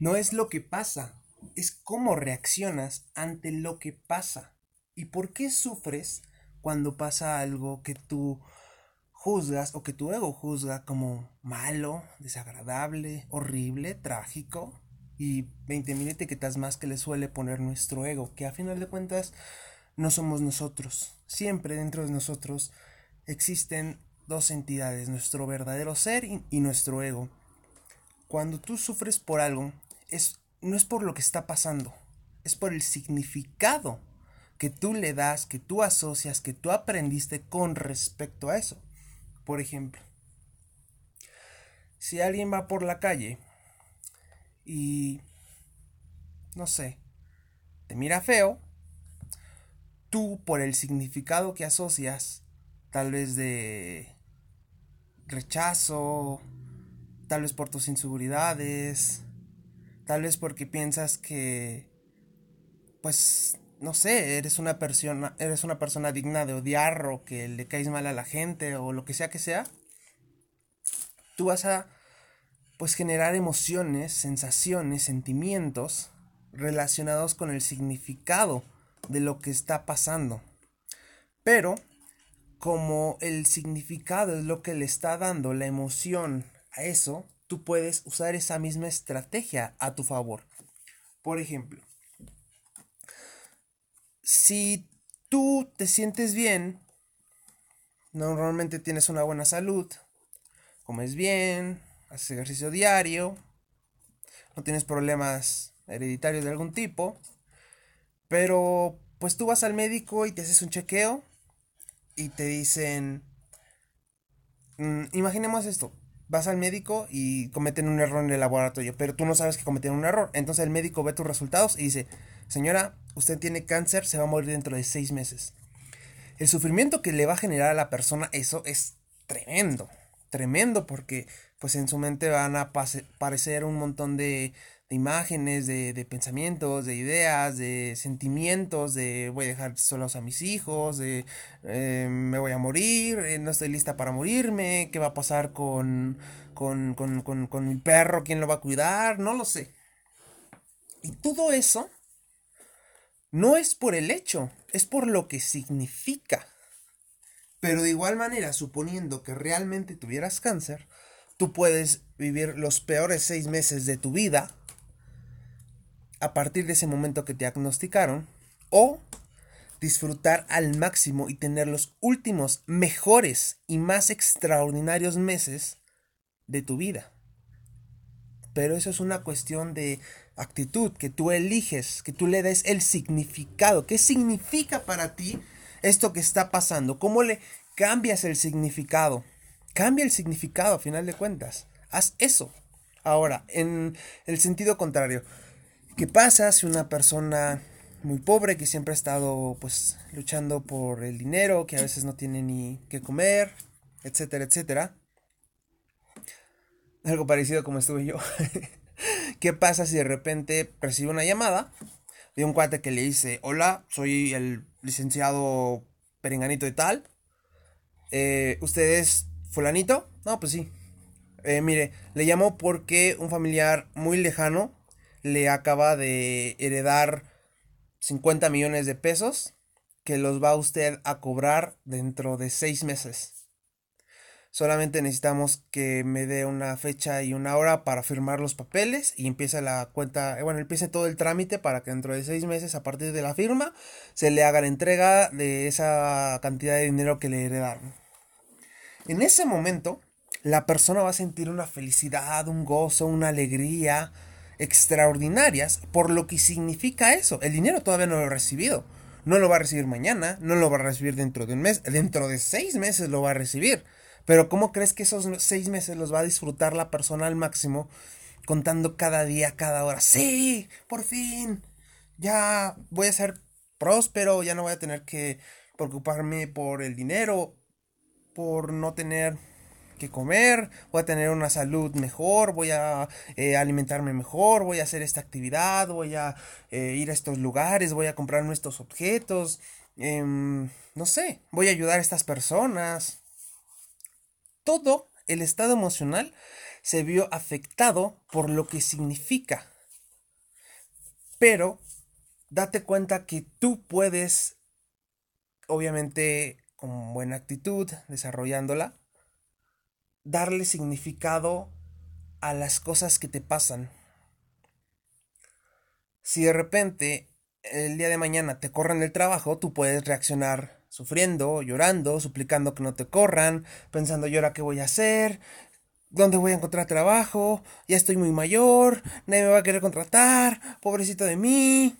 No es lo que pasa, es cómo reaccionas ante lo que pasa. ¿Y por qué sufres cuando pasa algo que tú juzgas o que tu ego juzga como malo, desagradable, horrible, trágico? Y 20.000 etiquetas más que le suele poner nuestro ego, que a final de cuentas no somos nosotros. Siempre dentro de nosotros existen dos entidades, nuestro verdadero ser y, nuestro ego. Cuando tú sufres por algo, es, no es por lo que está pasando, es por el significado que tú le das, que tú asocias, que tú aprendiste con respecto a eso. Por ejemplo, si alguien va por la calle y, no sé, te mira feo, tú por el significado que asocias, tal vez de rechazo, tal vez por tus inseguridades, Tal vez porque piensas que, pues, no sé, eres una persona, eres una persona digna de odiar o que le caes mal a la gente o lo que sea que sea. Tú vas a, pues, generar emociones, sensaciones, sentimientos relacionados con el significado de lo que está pasando. Pero, como el significado es lo que le está dando la emoción a eso, tú puedes usar esa misma estrategia a tu favor. Por ejemplo, si tú te sientes bien, normalmente tienes una buena salud, comes bien, haces ejercicio diario, no tienes problemas hereditarios de algún tipo, pero pues tú vas al médico y te haces un chequeo y te dicen, mm, imaginemos esto, vas al médico y cometen un error en el laboratorio, pero tú no sabes que cometieron un error. Entonces el médico ve tus resultados y dice, señora, usted tiene cáncer, se va a morir dentro de seis meses. El sufrimiento que le va a generar a la persona eso es tremendo, tremendo porque pues en su mente van a aparecer un montón de, de imágenes, de, pensamientos, de ideas, de sentimientos, de voy a dejar solos a mis hijos, de eh, me voy a morir, eh, no estoy lista para morirme, qué va a pasar con, con, con, con, con mi perro, quién lo va a cuidar, no lo sé. Y todo eso no es por el hecho, es por lo que significa. Pero de igual manera, suponiendo que realmente tuvieras cáncer, tú puedes vivir los peores seis meses de tu vida a partir de ese momento que te diagnosticaron o disfrutar al máximo y tener los últimos mejores y más extraordinarios meses de tu vida. Pero eso es una cuestión de actitud, que tú eliges, que tú le des el significado. ¿Qué significa para ti esto que está pasando? ¿Cómo le cambias el significado? Cambia el significado a final de cuentas. Haz eso. Ahora, en el sentido contrario, ¿Qué pasa si una persona muy pobre que siempre ha estado pues luchando por el dinero, que a veces no tiene ni qué comer, etcétera, etcétera? Algo parecido como estuve yo. ¿Qué pasa si de repente recibe una llamada de un cuate que le dice, hola, soy el licenciado Perenganito y tal? Eh, ¿Usted es fulanito? No, pues sí. Eh, mire, le llamo porque un familiar muy lejano le acaba de heredar 50 millones de pesos que los va usted a cobrar dentro de seis meses. Solamente necesitamos que me dé una fecha y una hora para firmar los papeles y empieza la cuenta, eh, bueno, empiece todo el trámite para que dentro de seis meses a partir de la firma se le haga la entrega de esa cantidad de dinero que le heredaron. En ese momento, la persona va a sentir una felicidad, un gozo, una alegría, extraordinarias por lo que significa eso. El dinero todavía no lo ha recibido. No lo va a recibir mañana, no lo va a recibir dentro de un mes, dentro de seis meses lo va a recibir. Pero ¿cómo crees que esos seis meses los va a disfrutar la persona al máximo contando cada día, cada hora? Sí, por fin, ya voy a ser próspero, ya no voy a tener que preocuparme por el dinero, por no tener que comer, voy a tener una salud mejor, voy a eh, alimentarme mejor, voy a hacer esta actividad, voy a eh, ir a estos lugares, voy a comprar nuestros objetos, em, no sé, voy a ayudar a estas personas. Todo el estado emocional se vio afectado por lo que significa Pero date cuenta que tú puedes, obviamente con buena actitud, desarrollándola, darle significado a las cosas que te pasan. Si de repente el día de mañana te corren del trabajo, tú puedes reaccionar sufriendo, llorando, suplicando que no te corran, pensando, ¿y ahora qué voy a hacer? ¿Dónde voy a encontrar trabajo? Ya estoy muy mayor, nadie me va a querer contratar, pobrecito de mí.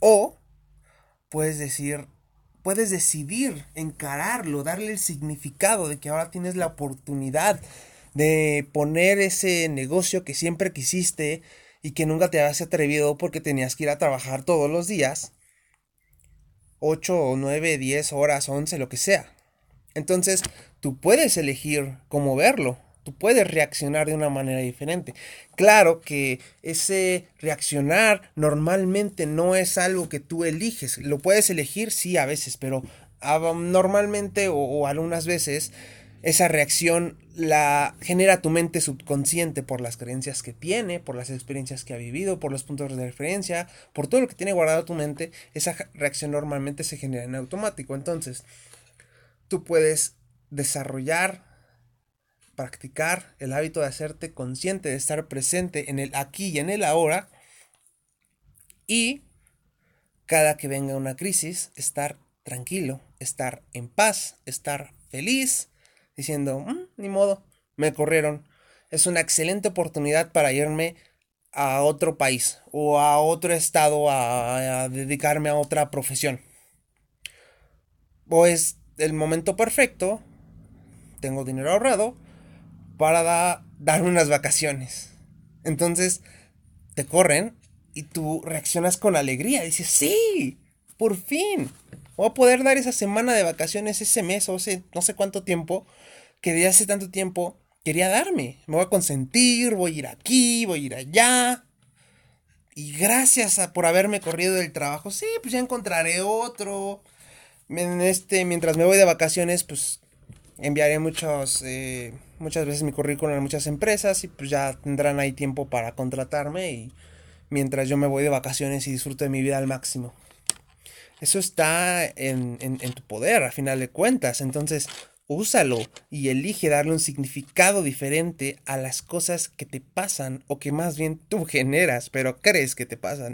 O puedes decir, puedes decidir encararlo, darle el significado de que ahora tienes la oportunidad de poner ese negocio que siempre quisiste y que nunca te habías atrevido porque tenías que ir a trabajar todos los días. 8 o 9, 10 horas, 11, lo que sea. Entonces, tú puedes elegir cómo verlo. Tú puedes reaccionar de una manera diferente. Claro que ese reaccionar normalmente no es algo que tú eliges. Lo puedes elegir, sí, a veces, pero ah, normalmente o, o algunas veces esa reacción la genera tu mente subconsciente por las creencias que tiene, por las experiencias que ha vivido, por los puntos de referencia, por todo lo que tiene guardado tu mente, esa reacción normalmente se genera en automático. Entonces, tú puedes desarrollar, practicar el hábito de hacerte consciente, de estar presente en el aquí y en el ahora, y cada que venga una crisis, estar tranquilo, estar en paz, estar feliz, diciendo, mm, ni modo, me corrieron. Es una excelente oportunidad para irme a otro país o a otro estado a, dedicarme a otra profesión. O es el momento perfecto, tengo dinero ahorrado, para darme unas vacaciones. Entonces, te corren y tú reaccionas con alegría. Dices, sí, por fin. Voy a poder dar esa semana de vacaciones, ese mes o ese no sé cuánto tiempo que de hace tanto tiempo quería darme. Me voy a consentir, voy a ir aquí, voy a ir allá. Y gracias por haberme corrido del trabajo, sí, pues ya encontraré otro. En este, mientras me voy de vacaciones, pues enviaré muchos, eh, muchas veces mi currículum a muchas empresas y pues ya tendrán ahí tiempo para contratarme y mientras yo me voy de vacaciones y disfruto de mi vida al máximo. Eso está en, en, en tu poder, a final de cuentas. Entonces, úsalo y elige darle un significado diferente a las cosas que te pasan o que más bien tú generas, pero crees que te pasan.